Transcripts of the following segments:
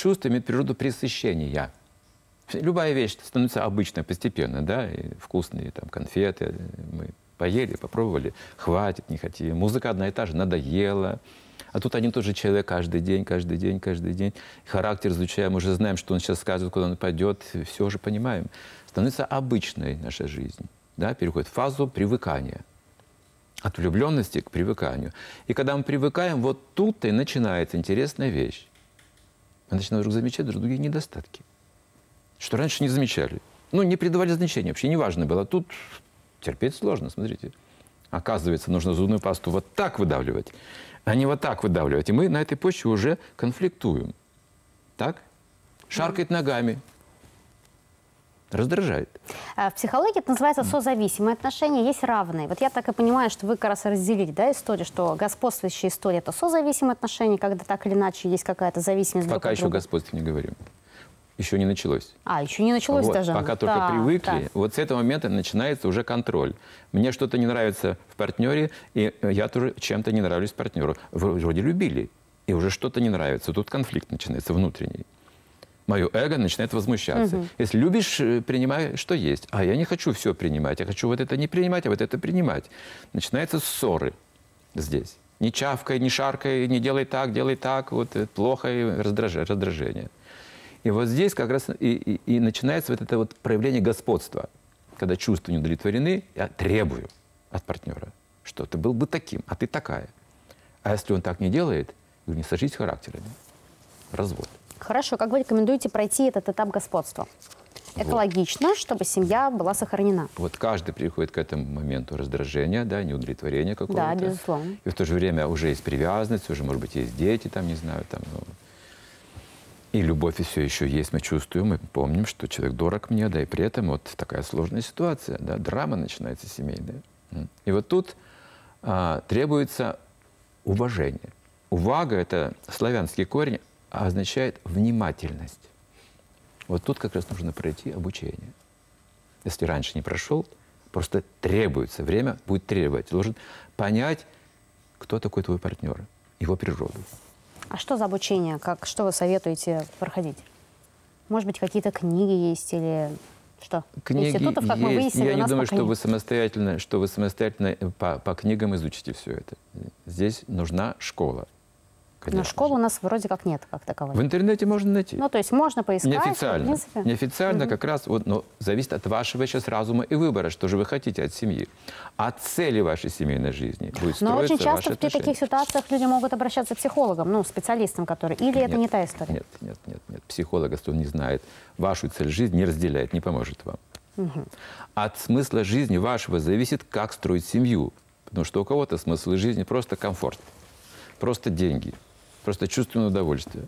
Чувство имеет природу пресыщения. Любая вещь становится обычной постепенно, да, и вкусные там конфеты мы поели, попробовали, хватит, не хотим. Музыка одна и та же, надоела. А тут один и тот же человек каждый день, каждый день, каждый день. Характер изучаем, уже знаем, что он сейчас скажет, куда он пойдет, все уже понимаем. Становится обычной наша жизнь, да, переходит в фазу привыкания. От влюбленности к привыканию. И когда мы привыкаем, вот тут-то и начинается интересная вещь. Мы начинаем вдруг замечать другие недостатки что раньше не замечали. Ну, не придавали значения, вообще не важно было. Тут терпеть сложно, смотрите. Оказывается, нужно зубную пасту вот так выдавливать, а не вот так выдавливать. И мы на этой почве уже конфликтуем. Так? Шаркает ногами. Раздражает. А в психологии это называется созависимые отношения, есть равные. Вот я так и понимаю, что вы как раз разделили да, историю, что господствующая история – это созависимые отношения, когда так или иначе есть какая-то зависимость Пока друг еще друга. господство не говорим еще не началось. А, еще не началось вот, даже. Пока только да, привыкли, да. вот с этого момента начинается уже контроль. Мне что-то не нравится в партнере, и я тоже чем-то не нравлюсь партнеру. Вроде любили, и уже что-то не нравится. Тут конфликт начинается внутренний. Мое эго начинает возмущаться. Угу. Если любишь, э, принимай, что есть. А я не хочу все принимать. Я хочу вот это не принимать, а вот это принимать. Начинаются ссоры здесь. Не чавкай, не шаркай, не делай так, делай так. Вот э, плохо и раздражение. И вот здесь как раз и, и, и начинается вот это вот проявление господства, когда чувства не удовлетворены, я требую от партнера, что ты был бы таким, а ты такая. А если он так не делает, не сожись характерами. Развод. Хорошо, как вы рекомендуете пройти этот этап господства? Экологично, вот. чтобы семья была сохранена. Вот каждый приходит к этому моменту раздражения, да, неудовлетворения какого-то. Да, безусловно. И в то же время уже есть привязанность, уже, может быть, есть дети, там, не знаю, там, ну, и любовь и все еще есть, мы чувствуем, мы помним, что человек дорог мне, да, и при этом вот такая сложная ситуация, да, драма начинается семейная. И вот тут а, требуется уважение. Увага – это славянский корень, означает внимательность. Вот тут как раз нужно пройти обучение. Если раньше не прошел, просто требуется, время будет требовать. Ты должен понять, кто такой твой партнер, его природу. А что за обучение? Как, что вы советуете проходить? Может быть, какие-то книги есть или что? Книги Институтов, как есть. мы выяснили, Я не думаю, что нет. вы самостоятельно, что вы самостоятельно по, по книгам изучите все это. Здесь нужна школа. Конечно Но школы у нас вроде как нет, как таковой. В интернете можно найти. Ну, то есть можно поискать. Неофициально. В принципе. Неофициально угу. как раз, вот, но зависит от вашего сейчас разума и выбора, что же вы хотите от семьи. От цели вашей семейной жизни будет Но очень часто в таких ситуациях люди могут обращаться к психологам, ну, специалистам, которые... Или нет, это не та история? Нет, нет, нет, нет. Психолог, если он не знает вашу цель жизни, не разделяет, не поможет вам. Угу. От смысла жизни вашего зависит, как строить семью. Потому что у кого-то смысл жизни просто комфорт, просто деньги – просто чувственное удовольствие.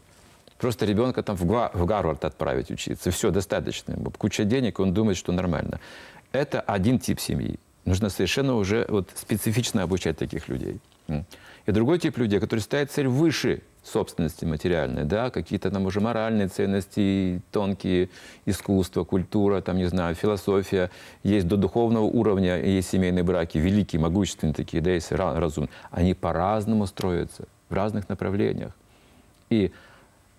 Просто ребенка там в, в Гарвард отправить учиться. Все, достаточно. Куча денег, он думает, что нормально. Это один тип семьи. Нужно совершенно уже вот, специфично обучать таких людей. И другой тип людей, который ставит цель выше собственности материальной, да, какие-то там уже моральные ценности, тонкие искусства, культура, там, не знаю, философия, есть до духовного уровня, есть семейные браки, великие, могущественные такие, да, есть разум. Они по-разному строятся в разных направлениях. И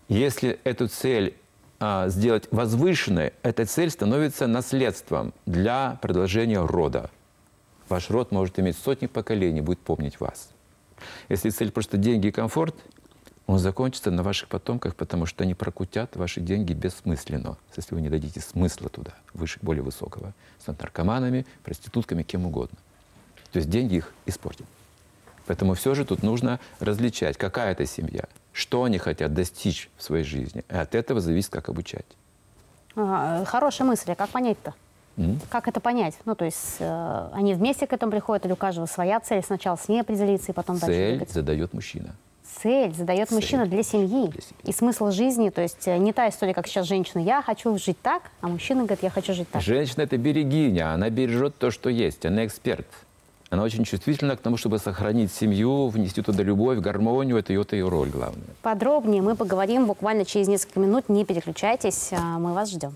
если эту цель а, сделать возвышенной, эта цель становится наследством для продолжения рода. Ваш род может иметь сотни поколений, будет помнить вас. Если цель просто деньги и комфорт, он закончится на ваших потомках, потому что они прокутят ваши деньги бессмысленно, если вы не дадите смысла туда, выше, более высокого, с наркоманами, проститутками, кем угодно. То есть деньги их испортят. Поэтому все же тут нужно различать, какая это семья, что они хотят достичь в своей жизни. И от этого зависит, как обучать. Ага, хорошая мысль. А как понять-то? Mm. Как это понять? Ну, то есть э, они вместе к этому приходят, или у каждого своя цель? Сначала с ней определиться, и потом цель дальше Цель двигаться? задает мужчина. Цель задает цель. мужчина для семьи. для семьи. И смысл жизни, то есть э, не та история, как сейчас женщина, я хочу жить так, а мужчина говорит, я хочу жить так. Женщина – это берегиня, она бережет то, что есть, она эксперт. Она очень чувствительна к тому, чтобы сохранить семью, внести туда любовь, гармонию. Это ее, ее роль главная. Подробнее мы поговорим буквально через несколько минут. Не переключайтесь, а мы вас ждем.